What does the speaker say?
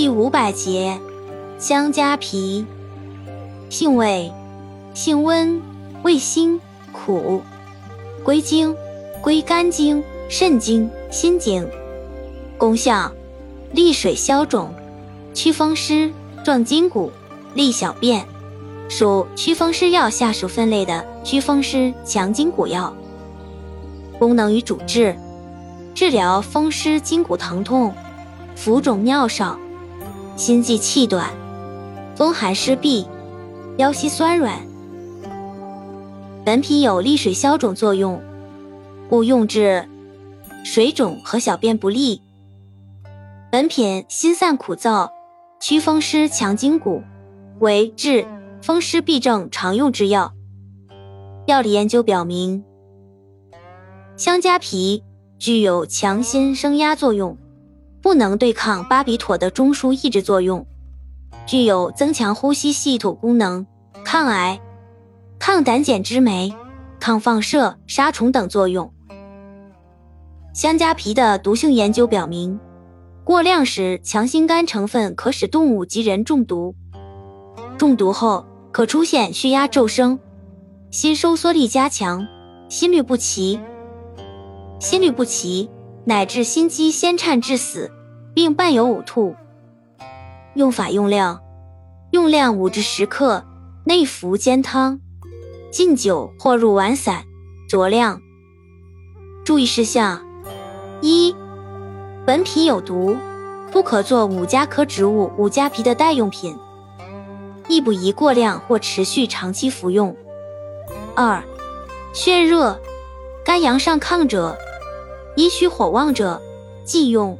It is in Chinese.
第五百节，香加皮。性味：性温，味辛，苦。归经：归肝经、肾经、心经。功效：利水消肿，祛风湿，壮筋骨，利小便。属祛风湿药下属分类的祛风湿强筋骨药。功能与主治：治疗风湿筋骨疼痛、浮肿尿少、心悸气短、风寒湿痹。腰膝酸软，本品有利水消肿作用，故用治水肿和小便不利。本品辛散苦燥，祛风湿强筋骨，为治风湿痹症常用之药。药理研究表明，香加皮具有强心升压作用，不能对抗巴比妥的中枢抑制作用。具有增强呼吸系统功能、抗癌、抗胆碱之酶、抗放射、杀虫等作用。香加皮的毒性研究表明，过量时强心苷成分可使动物及人中毒，中毒后可出现血压骤升、心收缩力加强、心律不齐、心律不齐乃至心肌先颤致死，并伴有呕吐。用法用量：用量五至十克，内服煎汤，浸酒或入丸散，酌量。注意事项：一、本品有毒，不可做五加科植物五加皮的代用品，亦不宜过量或持续长期服用。二、血热、肝阳上亢者、阴虚火旺者忌用。